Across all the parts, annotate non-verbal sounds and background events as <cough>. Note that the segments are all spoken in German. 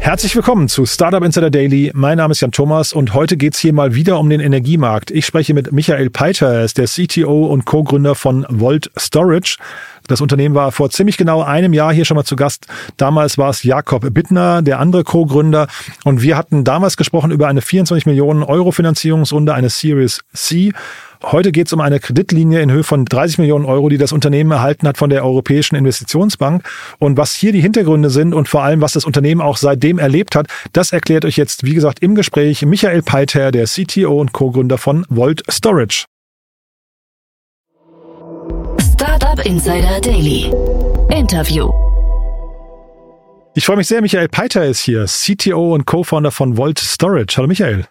Herzlich willkommen zu Startup Insider Daily. Mein Name ist Jan Thomas und heute geht's hier mal wieder um den Energiemarkt. Ich spreche mit Michael Peiter, er ist der CTO und Co-Gründer von Volt Storage. Das Unternehmen war vor ziemlich genau einem Jahr hier schon mal zu Gast. Damals war es Jakob Bittner, der andere Co-Gründer. Und wir hatten damals gesprochen über eine 24 Millionen Euro Finanzierungsrunde, eine Series C. Heute geht es um eine Kreditlinie in Höhe von 30 Millionen Euro, die das Unternehmen erhalten hat von der Europäischen Investitionsbank. Und was hier die Hintergründe sind und vor allem, was das Unternehmen auch seitdem erlebt hat, das erklärt euch jetzt, wie gesagt, im Gespräch Michael Peiter, der CTO und Co-Gründer von Volt Storage. Startup Insider Daily. Interview. Ich freue mich sehr, Michael Peiter ist hier, CTO und Co-Founder von Volt Storage. Hallo Michael.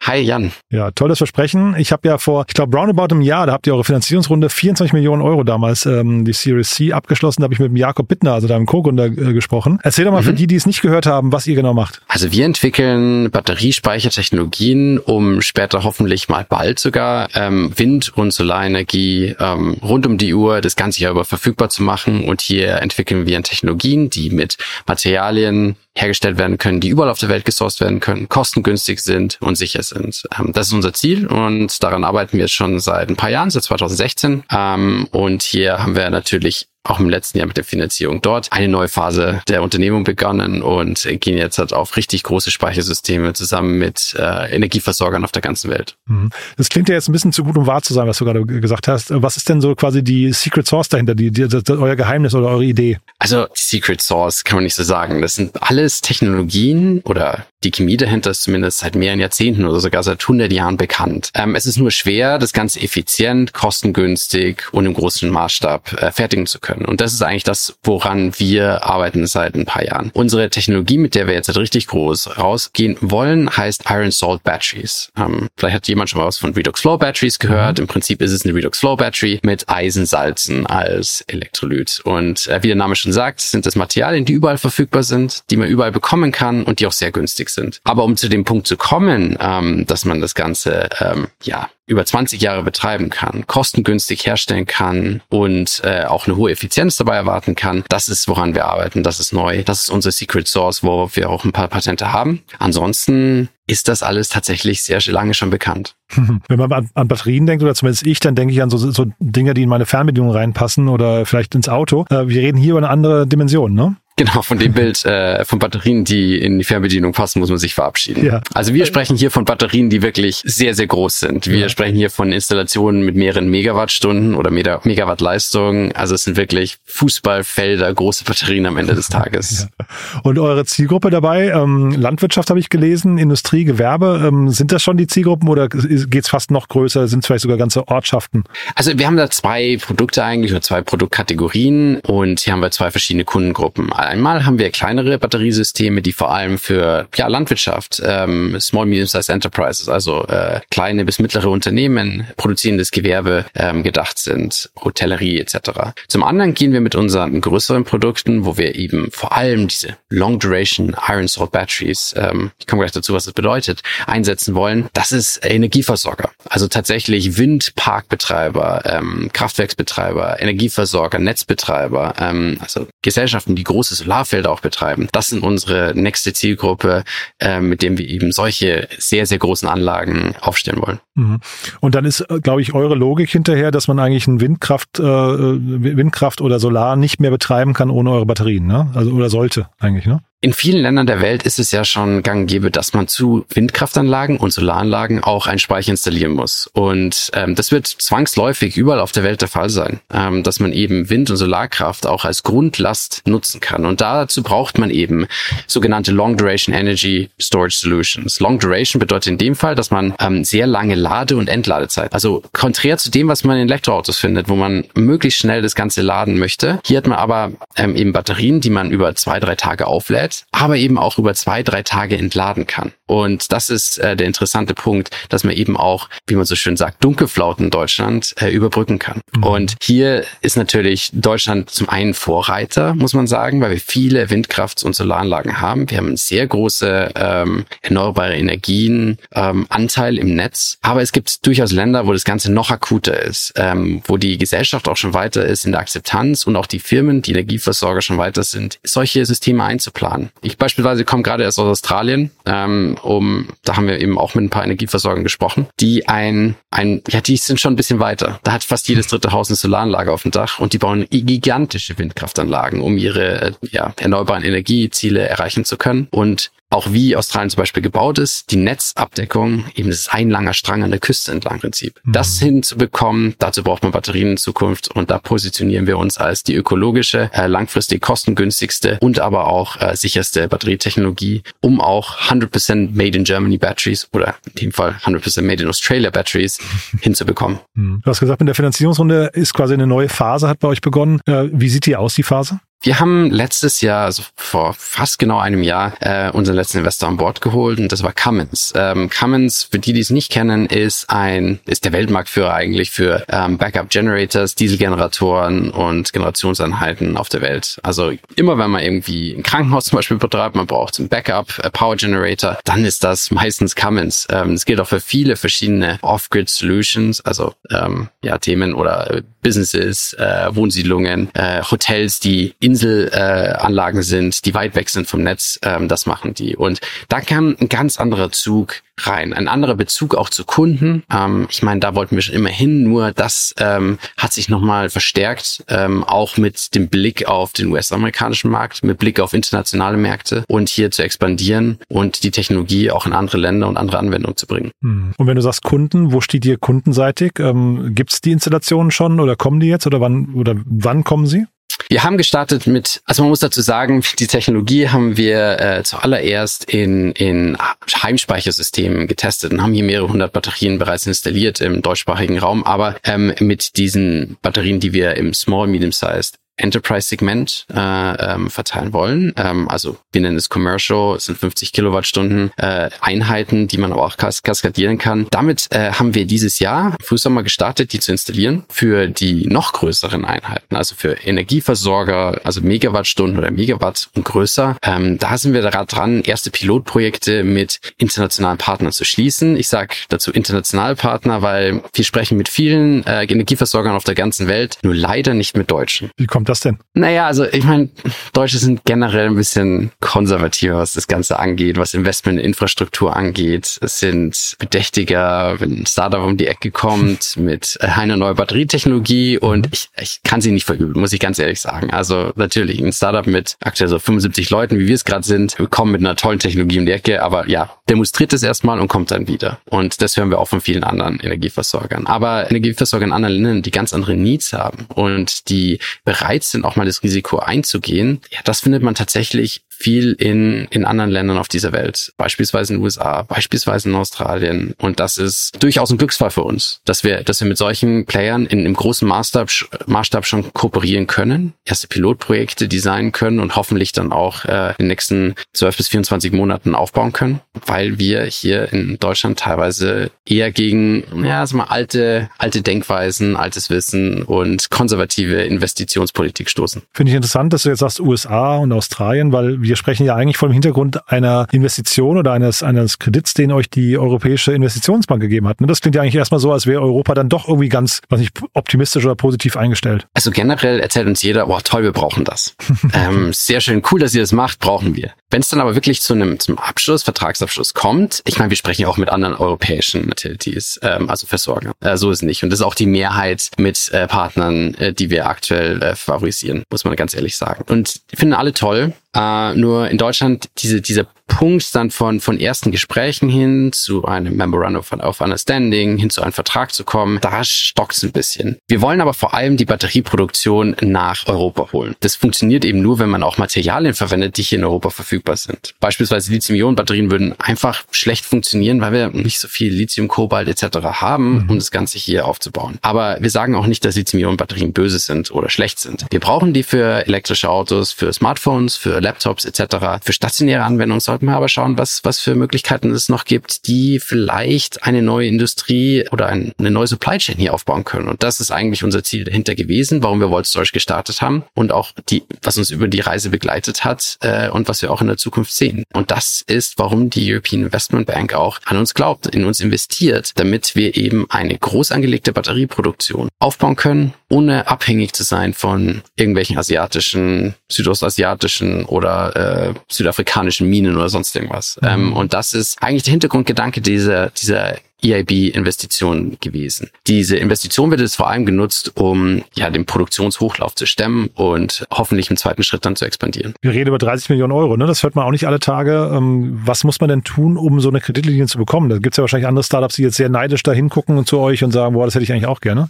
Hi Jan. Ja, tolles Versprechen. Ich habe ja vor, ich glaube, roundabout im Jahr, da habt ihr eure Finanzierungsrunde 24 Millionen Euro damals, ähm, die Series C abgeschlossen. Da habe ich mit dem Jakob Bittner, also deinem Co-Gründer, äh, gesprochen. Erzähl doch mal mhm. für die, die es nicht gehört haben, was ihr genau macht. Also wir entwickeln Batteriespeichertechnologien, um später hoffentlich mal bald sogar ähm, Wind- und Solarenergie ähm, rund um die Uhr das ganze Jahr über verfügbar zu machen. Und hier entwickeln wir Technologien, die mit Materialien hergestellt werden können, die überall auf der Welt gesourced werden können, kostengünstig sind und sicher sind. Ähm, das ist unser Ziel und daran arbeiten wir jetzt schon seit ein paar Jahren, seit 2016. Ähm, und hier haben wir natürlich auch im letzten Jahr mit der Finanzierung dort eine neue Phase der Unternehmung begonnen und gehen jetzt halt auf richtig große Speichersysteme zusammen mit äh, Energieversorgern auf der ganzen Welt. Mhm. Das klingt ja jetzt ein bisschen zu gut, um wahr zu sein, was du gerade gesagt hast. Was ist denn so quasi die Secret Source dahinter, die, die, die, euer Geheimnis oder eure Idee? Also Secret Source kann man nicht so sagen. Das sind alles Technologien oder die Chemie dahinter ist zumindest seit mehreren Jahrzehnten oder sogar seit 100 Jahren bekannt. Ähm, es ist nur schwer, das Ganze effizient, kostengünstig und im großen Maßstab äh, fertigen zu können. Und das ist eigentlich das, woran wir arbeiten seit ein paar Jahren. Unsere Technologie, mit der wir jetzt halt richtig groß rausgehen wollen, heißt Iron Salt Batteries. Ähm, vielleicht hat jemand schon mal was von Redox Flow Batteries gehört. Mhm. Im Prinzip ist es eine Redox Flow Battery mit Eisensalzen als Elektrolyt. Und äh, wie der Name schon sagt, sind das Materialien, die überall verfügbar sind, die man überall bekommen kann und die auch sehr günstig sind. Aber um zu dem Punkt zu kommen, ähm, dass man das Ganze ähm, ja über 20 Jahre betreiben kann, kostengünstig herstellen kann und äh, auch eine hohe Effizienz dabei erwarten kann, das ist, woran wir arbeiten. Das ist neu. Das ist unsere Secret Source, wo wir auch ein paar Patente haben. Ansonsten ist das alles tatsächlich sehr lange schon bekannt. <laughs> Wenn man an, an, Batterien denkt, oder zumindest ich, dann denke ich an so, so Dinge, die in meine Fernbedienung reinpassen oder vielleicht ins Auto. Äh, wir reden hier über eine andere Dimension, ne? Genau, von dem Bild äh, von Batterien, die in die Fernbedienung passen, muss man sich verabschieden. Ja. Also wir sprechen hier von Batterien, die wirklich sehr, sehr groß sind. Wir ja. sprechen hier von Installationen mit mehreren Megawattstunden oder Megawatt Leistung. Also es sind wirklich Fußballfelder, große Batterien am Ende des <laughs> Tages. Ja. Und eure Zielgruppe dabei, ähm, Landwirtschaft habe ich gelesen, Industrie, Gewerbe, ähm, sind das schon die Zielgruppen oder geht es fast noch größer, sind es vielleicht sogar ganze Ortschaften? Also wir haben da zwei Produkte eigentlich oder zwei Produktkategorien und hier haben wir zwei verschiedene Kundengruppen Einmal haben wir kleinere Batteriesysteme, die vor allem für ja, Landwirtschaft, ähm, Small Medium-Sized Enterprises, also äh, kleine bis mittlere Unternehmen, produzierendes Gewerbe ähm, gedacht sind, Hotellerie etc. Zum anderen gehen wir mit unseren größeren Produkten, wo wir eben vor allem diese Long Duration Iron Salt Batteries, ähm, ich komme gleich dazu, was das bedeutet, einsetzen wollen. Das ist Energieversorger, also tatsächlich Windparkbetreiber, ähm, Kraftwerksbetreiber, Energieversorger, Netzbetreiber, ähm, also Gesellschaften, die große Solarfelder auch betreiben. Das sind unsere nächste Zielgruppe, äh, mit dem wir eben solche sehr, sehr großen Anlagen aufstellen wollen. Mhm. Und dann ist, äh, glaube ich, eure Logik hinterher, dass man eigentlich ein Windkraft, äh, Windkraft oder Solar nicht mehr betreiben kann ohne eure Batterien, ne? Also oder sollte eigentlich, ne? In vielen Ländern der Welt ist es ja schon gang gäbe, dass man zu Windkraftanlagen und Solaranlagen auch einen Speicher installieren muss. Und ähm, das wird zwangsläufig überall auf der Welt der Fall sein, ähm, dass man eben Wind- und Solarkraft auch als Grundlast nutzen kann. Und dazu braucht man eben sogenannte Long Duration Energy Storage Solutions. Long Duration bedeutet in dem Fall, dass man ähm, sehr lange Lade- und Entladezeit, also konträr zu dem, was man in Elektroautos findet, wo man möglichst schnell das Ganze laden möchte. Hier hat man aber ähm, eben Batterien, die man über zwei, drei Tage auflädt aber eben auch über zwei, drei Tage entladen kann. Und das ist äh, der interessante Punkt, dass man eben auch, wie man so schön sagt, Dunkelflauten in Deutschland äh, überbrücken kann. Mhm. Und hier ist natürlich Deutschland zum einen Vorreiter, muss man sagen, weil wir viele Windkraft- und Solaranlagen haben. Wir haben einen sehr große ähm, erneuerbare Energien ähm, Anteil im Netz. Aber es gibt durchaus Länder, wo das Ganze noch akuter ist, ähm, wo die Gesellschaft auch schon weiter ist in der Akzeptanz und auch die Firmen, die Energieversorger schon weiter sind, solche Systeme einzuplanen. Kann. Ich beispielsweise komme gerade erst aus Australien, ähm, um, da haben wir eben auch mit ein paar Energieversorgern gesprochen, die ein, ein, ja, die sind schon ein bisschen weiter. Da hat fast jedes dritte Haus eine Solaranlage auf dem Dach und die bauen gigantische Windkraftanlagen, um ihre äh, ja, erneuerbaren Energieziele erreichen zu können. Und auch wie Australien zum Beispiel gebaut ist, die Netzabdeckung, eben das ist ein langer Strang an der Küste entlang Prinzip. Mhm. Das hinzubekommen, dazu braucht man Batterien in Zukunft und da positionieren wir uns als die ökologische, äh, langfristig kostengünstigste und aber auch äh, sicherste Batterietechnologie, um auch 100% Made in Germany Batteries oder in dem Fall 100% Made in Australia Batteries <laughs> hinzubekommen. Mhm. Du hast gesagt, in der Finanzierungsrunde ist quasi eine neue Phase, hat bei euch begonnen. Äh, wie sieht die aus, die Phase? Wir haben letztes Jahr, also vor fast genau einem Jahr, äh, unseren letzten Investor an Bord geholt und das war Cummins. Ähm, Cummins, für die, die es nicht kennen, ist ein, ist der Weltmarktführer eigentlich für ähm, Backup Generators, Dieselgeneratoren und Generationseinheiten auf der Welt. Also immer wenn man irgendwie ein Krankenhaus zum Beispiel betreibt, man braucht einen Backup äh, Power Generator, dann ist das meistens Cummins. Ähm, gilt auch für viele verschiedene Off-Grid Solutions, also ähm, ja Themen oder Businesses, äh, Wohnsiedlungen, äh, Hotels, die in Inselanlagen äh, sind, die weit weg sind vom Netz, ähm, das machen die. Und da kam ein ganz anderer Zug rein, ein anderer Bezug auch zu Kunden. Ähm, ich meine, da wollten wir schon immer hin, nur das ähm, hat sich nochmal verstärkt, ähm, auch mit dem Blick auf den US-amerikanischen Markt, mit Blick auf internationale Märkte und hier zu expandieren und die Technologie auch in andere Länder und andere Anwendungen zu bringen. Hm. Und wenn du sagst Kunden, wo steht ihr kundenseitig? Ähm, Gibt es die Installationen schon oder kommen die jetzt oder wann oder wann kommen sie? Wir haben gestartet mit, also man muss dazu sagen, die Technologie haben wir äh, zuallererst in, in Heimspeichersystemen getestet und haben hier mehrere hundert Batterien bereits installiert im deutschsprachigen Raum, aber ähm, mit diesen Batterien, die wir im Small Medium Sized Enterprise-Segment äh, ähm, verteilen wollen. Ähm, also wir nennen es Commercial, es sind 50 Kilowattstunden äh, Einheiten, die man aber auch kas kaskadieren kann. Damit äh, haben wir dieses Jahr Frühsommer gestartet, die zu installieren für die noch größeren Einheiten, also für Energieversorger, also Megawattstunden oder Megawatt und größer. Ähm, da sind wir gerade dran, erste Pilotprojekte mit internationalen Partnern zu schließen. Ich sage dazu internationale Partner, weil wir sprechen mit vielen äh, Energieversorgern auf der ganzen Welt, nur leider nicht mit Deutschen. Wie kommt das denn? Naja, also ich meine, Deutsche sind generell ein bisschen konservativer, was das Ganze angeht, was Investment in Infrastruktur angeht. Es sind bedächtiger, wenn ein Startup um die Ecke kommt <laughs> mit einer neuen Batterietechnologie und ich, ich kann sie nicht verüben, muss ich ganz ehrlich sagen. Also natürlich, ein Startup mit aktuell so 75 Leuten, wie wir es gerade sind, kommen mit einer tollen Technologie um die Ecke, aber ja, demonstriert es erstmal und kommt dann wieder. Und das hören wir auch von vielen anderen Energieversorgern. Aber Energieversorger in anderen Ländern, die ganz andere Needs haben und die bereit bereit sind, auch mal das Risiko einzugehen, ja, das findet man tatsächlich viel in, in anderen Ländern auf dieser Welt, beispielsweise in den USA, beispielsweise in Australien. Und das ist durchaus ein Glücksfall für uns, dass wir, dass wir mit solchen Playern in, im großen Maßstab, Maßstab schon kooperieren können, erste Pilotprojekte designen können und hoffentlich dann auch äh, in den nächsten 12 bis 24 Monaten aufbauen können, weil wir hier in Deutschland teilweise eher gegen, ja, also mal alte, alte Denkweisen, altes Wissen und konservative Investitionspolitik stoßen. Finde ich interessant, dass du jetzt sagst USA und Australien, weil wir wir sprechen ja eigentlich vom Hintergrund einer Investition oder eines, eines Kredits, den euch die Europäische Investitionsbank gegeben hat. Ne? Das klingt ja eigentlich erstmal so, als wäre Europa dann doch irgendwie ganz, was nicht, optimistisch oder positiv eingestellt. Also generell erzählt uns jeder, boah, toll, wir brauchen das. <laughs> ähm, sehr schön, cool, dass ihr das macht, brauchen wir. Wenn es dann aber wirklich zu einem zum Abschluss, Vertragsabschluss kommt, ich meine, wir sprechen ja auch mit anderen europäischen Utilities, ähm, also Versorger. Äh, so ist es nicht. Und das ist auch die Mehrheit mit äh, Partnern, äh, die wir aktuell äh, favorisieren, muss man ganz ehrlich sagen. Und finden alle toll. Äh, nur in Deutschland diese, dieser Punkt dann von, von ersten Gesprächen hin zu einem Memorandum of Understanding, hin zu einem Vertrag zu kommen, da stockt es ein bisschen. Wir wollen aber vor allem die Batterieproduktion nach Europa holen. Das funktioniert eben nur, wenn man auch Materialien verwendet, die hier in Europa verfügbar sind. Beispielsweise Lithium-Ionen-Batterien würden einfach schlecht funktionieren, weil wir nicht so viel Lithium, Kobalt etc. haben, mhm. um das Ganze hier aufzubauen. Aber wir sagen auch nicht, dass Lithium-Ionen-Batterien böse sind oder schlecht sind. Wir brauchen die für elektrische Autos, für Smartphones, für Laptops etc. Für stationäre Anwendungen sollten wir aber schauen, was, was für Möglichkeiten es noch gibt, die vielleicht eine neue Industrie oder ein, eine neue Supply Chain hier aufbauen können. Und das ist eigentlich unser Ziel dahinter gewesen, warum wir Volt Storage gestartet haben und auch die, was uns über die Reise begleitet hat äh, und was wir auch in der Zukunft sehen. Und das ist, warum die European Investment Bank auch an uns glaubt, in uns investiert, damit wir eben eine groß angelegte Batterieproduktion aufbauen können ohne abhängig zu sein von irgendwelchen asiatischen, südostasiatischen oder äh, südafrikanischen Minen oder sonst irgendwas. Mhm. Ähm, und das ist eigentlich der Hintergrundgedanke dieser, dieser EIB-Investition gewesen. Diese Investition wird jetzt vor allem genutzt, um ja den Produktionshochlauf zu stemmen und hoffentlich im zweiten Schritt dann zu expandieren. Wir reden über 30 Millionen Euro, ne? Das hört man auch nicht alle Tage. Ähm, was muss man denn tun, um so eine Kreditlinie zu bekommen? Da gibt es ja wahrscheinlich andere Startups, die jetzt sehr neidisch da hingucken zu euch und sagen, boah, das hätte ich eigentlich auch gerne.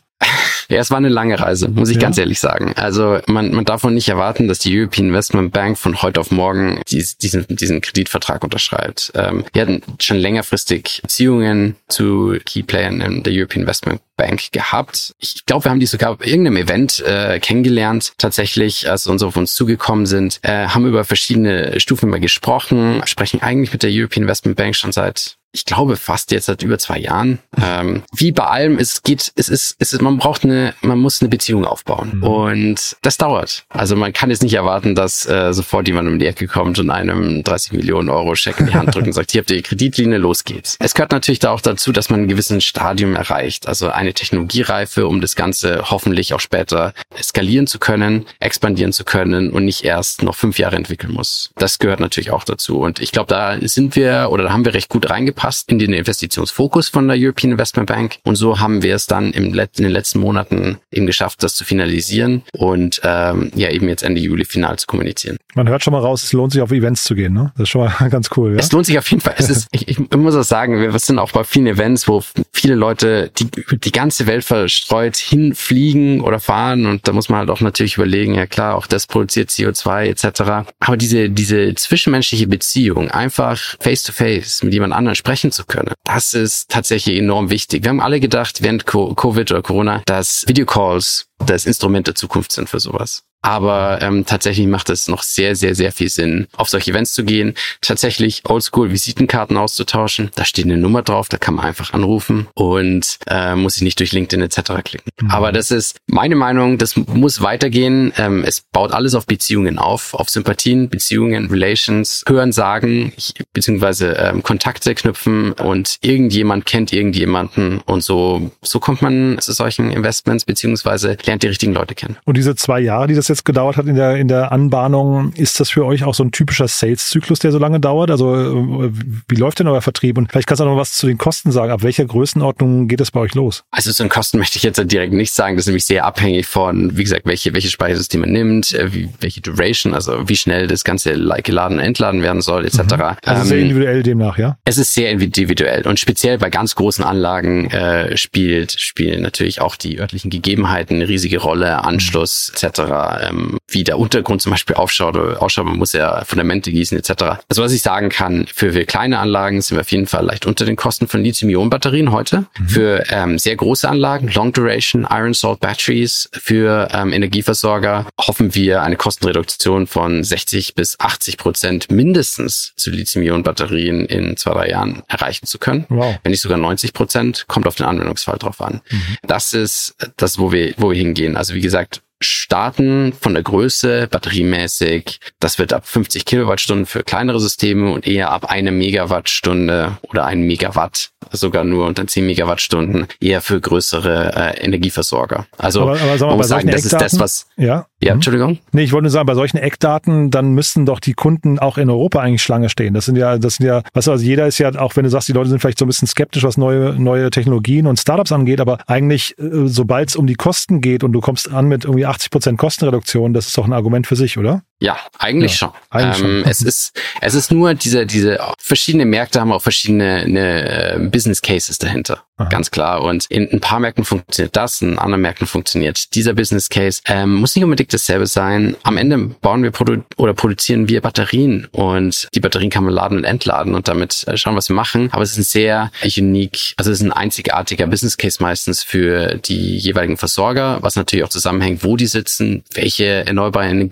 Ja, es war eine lange Reise, muss ich ja. ganz ehrlich sagen. Also man, man darf nicht erwarten, dass die European Investment Bank von heute auf morgen dies, diesen, diesen Kreditvertrag unterschreibt. Ähm, wir hatten schon längerfristig Beziehungen zu Key Playern in der European Investment Bank gehabt. Ich glaube, wir haben die sogar auf irgendeinem Event äh, kennengelernt, tatsächlich, als unsere auf uns zugekommen sind, äh, haben über verschiedene Stufen immer gesprochen, sprechen eigentlich mit der European Investment Bank schon seit ich glaube fast jetzt seit über zwei Jahren. Ähm, wie bei allem, es geht, es ist, es ist, man braucht eine, man muss eine Beziehung aufbauen mhm. und das dauert. Also man kann jetzt nicht erwarten, dass äh, sofort jemand um die Ecke kommt und einem 30 Millionen Euro Scheck in die Hand drückt und sagt, hier habt ihr die Kreditlinie, los geht's. Es gehört natürlich da auch dazu, dass man ein gewisses Stadium erreicht, also eine Technologiereife, um das Ganze hoffentlich auch später skalieren zu können, expandieren zu können und nicht erst noch fünf Jahre entwickeln muss. Das gehört natürlich auch dazu und ich glaube, da sind wir oder da haben wir recht gut reingepackt passt in den Investitionsfokus von der European Investment Bank. Und so haben wir es dann im Let in den letzten Monaten eben geschafft, das zu finalisieren und ähm, ja eben jetzt Ende Juli final zu kommunizieren. Man hört schon mal raus, es lohnt sich auf Events zu gehen, ne? Das ist schon mal <laughs> ganz cool. Ja? Es lohnt sich auf jeden Fall. Es ist, <laughs> ich, ich muss auch sagen, wir sind auch bei vielen Events, wo viele Leute die die ganze Welt verstreut hinfliegen oder fahren und da muss man halt auch natürlich überlegen, ja klar, auch das produziert CO2 etc. Aber diese diese zwischenmenschliche Beziehung, einfach face to face mit jemand anderem sprechen sprechen zu können. Das ist tatsächlich enorm wichtig. Wir haben alle gedacht, während Covid oder Corona, dass Videocalls das Instrument der Zukunft sind für sowas. Aber ähm, tatsächlich macht es noch sehr, sehr, sehr viel Sinn, auf solche Events zu gehen, tatsächlich Oldschool-Visitenkarten auszutauschen. Da steht eine Nummer drauf, da kann man einfach anrufen und äh, muss sich nicht durch LinkedIn etc. klicken. Mhm. Aber das ist meine Meinung, das muss weitergehen. Ähm, es baut alles auf Beziehungen auf, auf Sympathien, Beziehungen, Relations, Hören, Sagen, beziehungsweise ähm, Kontakte knüpfen und irgendjemand kennt irgendjemanden und so, so kommt man zu solchen Investments, beziehungsweise lernt die richtigen Leute kennen. Und diese zwei Jahre, die das jetzt gedauert hat in der, in der Anbahnung, ist das für euch auch so ein typischer Sales-Zyklus, der so lange dauert? Also äh, wie läuft denn euer Vertrieb? Und vielleicht kannst du auch noch was zu den Kosten sagen. Ab welcher Größenordnung geht es bei euch los? Also zu den Kosten möchte ich jetzt direkt nicht sagen. Das ist nämlich sehr abhängig von, wie gesagt, welche, welche Speichersysteme nimmt, äh, wie, welche Duration, also wie schnell das Ganze geladen und entladen werden soll, etc. Mhm. Also sehr ähm, individuell demnach, ja? Es ist sehr individuell und speziell bei ganz großen Anlagen äh, spielt, spielen natürlich auch die örtlichen Gegebenheiten eine riesige Rolle, Anschluss etc ähm, wie der Untergrund zum Beispiel aufschaut oder ausschaut, man muss ja Fundamente gießen etc. Also was ich sagen kann, für, für kleine Anlagen sind wir auf jeden Fall leicht unter den Kosten von Lithium-Ionen-Batterien heute. Mhm. Für ähm, sehr große Anlagen, Long Duration, Iron Salt Batteries, für ähm, Energieversorger hoffen wir eine Kostenreduktion von 60 bis 80 Prozent mindestens zu Lithium-Ionen-Batterien in zwei, drei Jahren erreichen zu können. Wow. Wenn nicht sogar 90 Prozent, kommt auf den Anwendungsfall drauf an. Mhm. Das ist das, wo wir, wo wir hingehen. Also wie gesagt, starten von der Größe, batteriemäßig. Das wird ab 50 Kilowattstunden für kleinere Systeme und eher ab eine Megawattstunde oder ein Megawatt, sogar nur unter 10 Megawattstunden, eher für größere äh, Energieversorger. Also aber, aber man muss sagen, das ist das, was. Ja. Ja, mhm. Entschuldigung. Nee, ich wollte nur sagen, bei solchen Eckdaten, dann müssten doch die Kunden auch in Europa eigentlich Schlange stehen. Das sind ja, das sind ja, was also jeder ist ja, auch wenn du sagst, die Leute sind vielleicht so ein bisschen skeptisch, was neue, neue Technologien und Startups angeht, aber eigentlich, äh, sobald es um die Kosten geht und du kommst an mit irgendwie 80 Prozent Kostenreduktion, das ist doch ein Argument für sich, oder? Ja, eigentlich ja, schon. Eigentlich ähm, schon. Es <laughs> ist, es ist nur diese, diese verschiedene Märkte haben auch verschiedene eine, äh, Business Cases dahinter. Aha. Ganz klar. Und in ein paar Märkten funktioniert das, in anderen Märkten funktioniert dieser Business Case. Ähm, muss nicht unbedingt dasselbe sein. Am Ende bauen wir produ oder produzieren wir Batterien und die Batterien kann man laden und entladen und damit äh, schauen, was wir machen. Aber es ist ein sehr unique, also es ist ein einzigartiger Business Case meistens für die jeweiligen Versorger, was natürlich auch zusammenhängt, wo die sitzen, welche erneuerbaren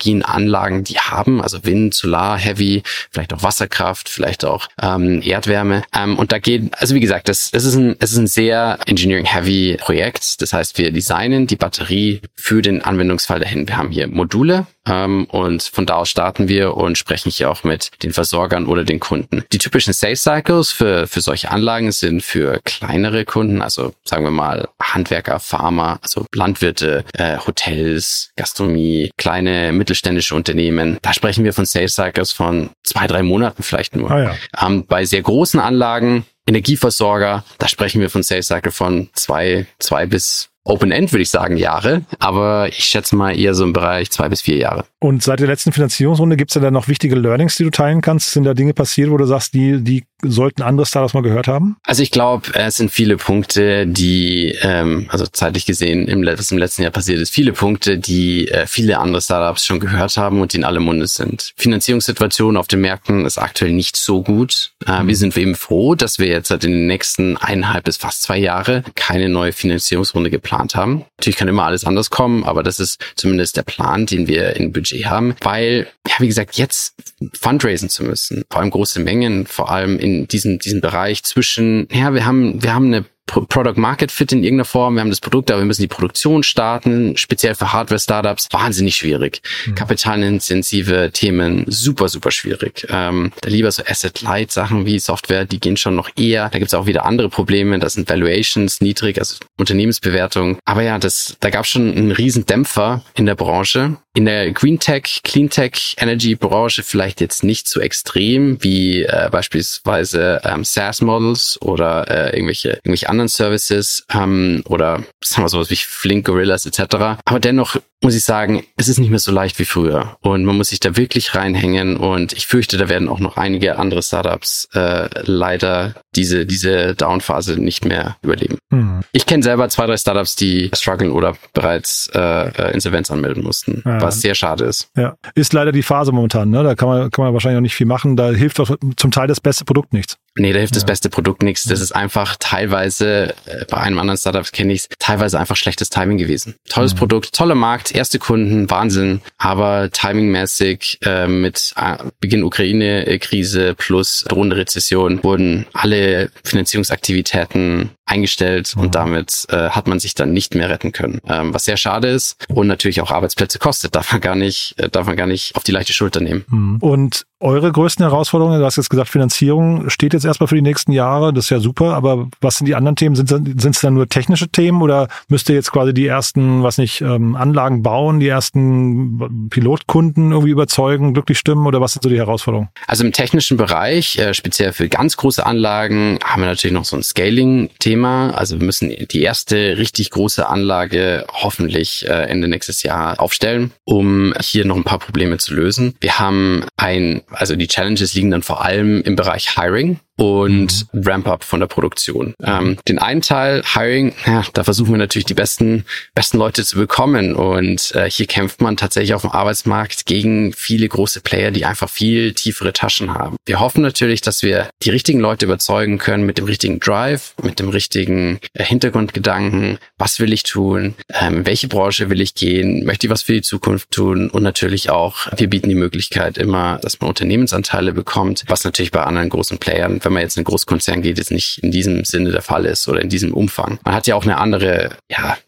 Energienanlagen die haben, also Wind, Solar, Heavy, vielleicht auch Wasserkraft, vielleicht auch ähm, Erdwärme. Ähm, und da geht, also wie gesagt, das, das ist ein, es ist ein sehr Engineering-Heavy Projekt. Das heißt, wir designen die Batterie für den Anwendungsfall dahin. Wir haben hier Module, und von da aus starten wir und sprechen hier auch mit den Versorgern oder den Kunden. Die typischen Sales Cycles für, für solche Anlagen sind für kleinere Kunden, also sagen wir mal Handwerker, Farmer, also Landwirte, äh, Hotels, Gastronomie, kleine mittelständische Unternehmen. Da sprechen wir von Sales Cycles von zwei, drei Monaten vielleicht nur. Ah, ja. ähm, bei sehr großen Anlagen Energieversorger, da sprechen wir von Sales Cycle von zwei, zwei bis Open-End würde ich sagen Jahre, aber ich schätze mal eher so im Bereich zwei bis vier Jahre. Und seit der letzten Finanzierungsrunde gibt es ja dann noch wichtige Learnings, die du teilen kannst? Sind da Dinge passiert, wo du sagst, die, die sollten andere Startups mal gehört haben? Also ich glaube, es sind viele Punkte, die, ähm, also zeitlich gesehen, im, was im letzten Jahr passiert ist, viele Punkte, die äh, viele andere Startups schon gehört haben und die in alle Munde sind. Finanzierungssituation auf den Märkten ist aktuell nicht so gut. Äh, mhm. Wir sind eben froh, dass wir jetzt seit den nächsten eineinhalb bis fast zwei Jahre keine neue Finanzierungsrunde geplant haben. Natürlich kann immer alles anders kommen, aber das ist zumindest der Plan, den wir Budget Budget haben, weil, ja, wie gesagt, jetzt fundraisen zu müssen, vor allem große Mengen, vor allem in diesem, diesem Bereich zwischen, ja, wir haben, wir haben eine Product Market Fit in irgendeiner Form. Wir haben das Produkt, aber wir müssen die Produktion starten, speziell für Hardware-Startups. Wahnsinnig schwierig. Mhm. Kapitalintensive Themen, super, super schwierig. Ähm, da lieber so Asset-Light Sachen wie Software, die gehen schon noch eher. Da gibt's auch wieder andere Probleme. Das sind Valuations niedrig, also Unternehmensbewertung. Aber ja, das, da gab's schon einen riesen Dämpfer in der Branche. In der Green Tech, Clean Tech, Energy Branche vielleicht jetzt nicht so extrem wie äh, beispielsweise ähm, SaaS Models oder äh, irgendwelche, irgendwelche anderen Services ähm, oder sagen wir sowas wie Flink Gorillas etc. Aber dennoch muss ich sagen, es ist nicht mehr so leicht wie früher und man muss sich da wirklich reinhängen und ich fürchte, da werden auch noch einige andere Startups äh, leider diese diese Downphase nicht mehr überleben. Mhm. Ich kenne selber zwei, drei Startups, die strugglen oder bereits äh, Insolvenz anmelden mussten, ja. was sehr schade ist. Ja, ist leider die Phase momentan. Ne? Da kann man kann man wahrscheinlich auch nicht viel machen. Da hilft auch zum Teil das beste Produkt nichts. Nee, da hilft ja. das beste Produkt nichts. Das ist einfach teilweise, äh, bei einem anderen Startup kenne ich es, teilweise einfach schlechtes Timing gewesen. Tolles mhm. Produkt, toller Markt, erste Kunden, Wahnsinn, aber timingmäßig äh, mit Beginn Ukraine-Krise plus drohende Rezession wurden alle Finanzierungsaktivitäten eingestellt mhm. und damit äh, hat man sich dann nicht mehr retten können. Ähm, was sehr schade ist und natürlich auch Arbeitsplätze kostet, darf man gar nicht, äh, darf man gar nicht auf die leichte Schulter nehmen. Mhm. Und eure größten Herausforderungen, du hast jetzt gesagt, Finanzierung steht jetzt erstmal für die nächsten Jahre, das ist ja super, aber was sind die anderen Themen? Sind es dann nur technische Themen oder müsst ihr jetzt quasi die ersten, was nicht, ähm, Anlagen bauen, die ersten Pilotkunden irgendwie überzeugen, glücklich stimmen oder was sind so die Herausforderungen? Also im technischen Bereich, äh, speziell für ganz große Anlagen, haben wir natürlich noch so ein Scaling-Thema Thema. Also wir müssen die erste richtig große Anlage hoffentlich äh, Ende nächstes Jahr aufstellen, um hier noch ein paar Probleme zu lösen. Wir haben ein, also die Challenges liegen dann vor allem im Bereich Hiring und mhm. Ramp-up von der Produktion. Ähm, den einen Teil, Hiring, ja, da versuchen wir natürlich die besten, besten Leute zu bekommen und äh, hier kämpft man tatsächlich auf dem Arbeitsmarkt gegen viele große Player, die einfach viel tiefere Taschen haben. Wir hoffen natürlich, dass wir die richtigen Leute überzeugen können mit dem richtigen Drive, mit dem richtigen äh, Hintergrundgedanken, was will ich tun, ähm, in welche Branche will ich gehen, möchte ich was für die Zukunft tun und natürlich auch, wir bieten die Möglichkeit immer, dass man Unternehmensanteile bekommt, was natürlich bei anderen großen Playern, wenn man jetzt in einen Großkonzern geht, jetzt nicht in diesem Sinne der Fall ist oder in diesem Umfang. Man hat ja auch eine andere, ja,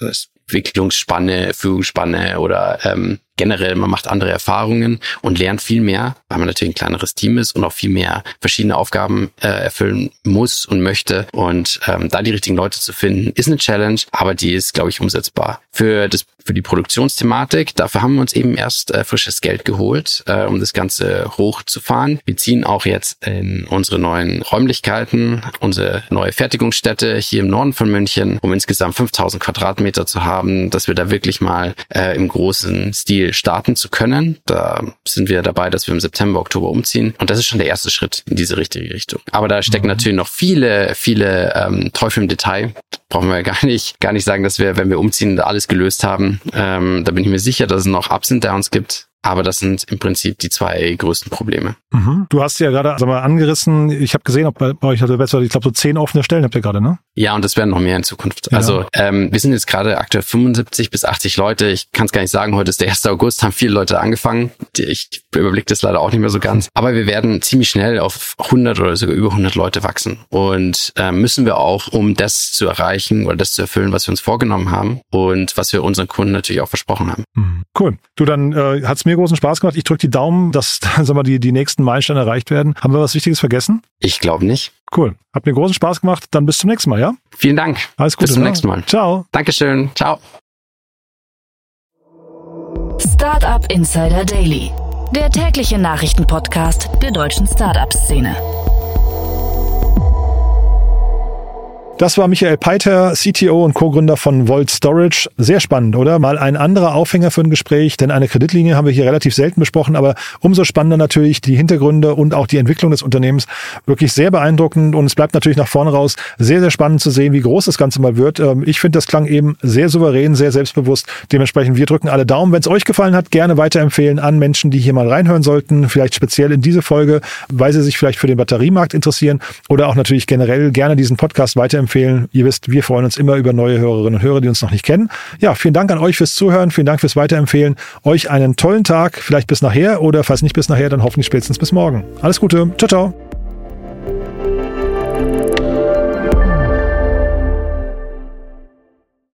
Entwicklungsspanne, Führungsspanne oder ähm, generell, man macht andere Erfahrungen und lernt viel mehr, weil man natürlich ein kleineres Team ist und auch viel mehr verschiedene Aufgaben äh, erfüllen muss und möchte. Und ähm, da die richtigen Leute zu finden, ist eine Challenge, aber die ist, glaube ich, umsetzbar. Für das für die Produktionsthematik, dafür haben wir uns eben erst äh, frisches Geld geholt, äh, um das Ganze hochzufahren. Wir ziehen auch jetzt in unsere neuen Räumlichkeiten, unsere neue Fertigungsstätte hier im Norden von München, um insgesamt 5000 Quadratmeter zu haben, dass wir da wirklich mal äh, im großen Stil starten zu können. Da sind wir dabei, dass wir im September, Oktober umziehen. Und das ist schon der erste Schritt in diese richtige Richtung. Aber da stecken mhm. natürlich noch viele, viele ähm, Teufel im Detail. Brauchen wir gar nicht, gar nicht sagen, dass wir, wenn wir umziehen, alles gelöst haben. Ähm, da bin ich mir sicher, dass es noch Ups und Downs gibt. Aber das sind im Prinzip die zwei größten Probleme. Mhm. Du hast ja gerade sag mal, angerissen, ich habe gesehen, ob bei, bei euch hat besser, ich glaube so zehn offene Stellen habt ihr gerade, ne? Ja, und das werden noch mehr in Zukunft. Ja. Also ähm, wir sind jetzt gerade aktuell 75 bis 80 Leute. Ich kann es gar nicht sagen, heute ist der 1. August, haben viele Leute angefangen. Ich überblicke das leider auch nicht mehr so ganz. Aber wir werden ziemlich schnell auf 100 oder sogar über 100 Leute wachsen. Und äh, müssen wir auch, um das zu erreichen oder das zu erfüllen, was wir uns vorgenommen haben und was wir unseren Kunden natürlich auch versprochen haben. Mhm. Cool. Du, dann äh, hat's mir mir großen Spaß gemacht. Ich drücke die Daumen, dass <laughs> sagen wir, die, die nächsten Meilensteine erreicht werden. Haben wir was Wichtiges vergessen? Ich glaube nicht. Cool. Hat mir großen Spaß gemacht. Dann bis zum nächsten Mal, ja? Vielen Dank. Alles Gute. Bis zum ne? nächsten Mal. Ciao. Dankeschön. Ciao. Startup Insider Daily, der tägliche Nachrichtenpodcast der deutschen Startup-Szene. Das war Michael Peiter, CTO und Co-Gründer von Volt Storage. Sehr spannend, oder? Mal ein anderer Aufhänger für ein Gespräch, denn eine Kreditlinie haben wir hier relativ selten besprochen, aber umso spannender natürlich die Hintergründe und auch die Entwicklung des Unternehmens. Wirklich sehr beeindruckend und es bleibt natürlich nach vorne raus sehr, sehr spannend zu sehen, wie groß das Ganze mal wird. Ähm, ich finde, das klang eben sehr souverän, sehr selbstbewusst. Dementsprechend, wir drücken alle Daumen. Wenn es euch gefallen hat, gerne weiterempfehlen an Menschen, die hier mal reinhören sollten, vielleicht speziell in diese Folge, weil sie sich vielleicht für den Batteriemarkt interessieren oder auch natürlich generell gerne diesen Podcast weiterempfehlen empfehlen. Ihr wisst, wir freuen uns immer über neue Hörerinnen und Hörer, die uns noch nicht kennen. Ja, vielen Dank an euch fürs Zuhören, vielen Dank fürs Weiterempfehlen. Euch einen tollen Tag, vielleicht bis nachher oder falls nicht bis nachher, dann hoffentlich spätestens bis morgen. Alles Gute, ciao, ciao.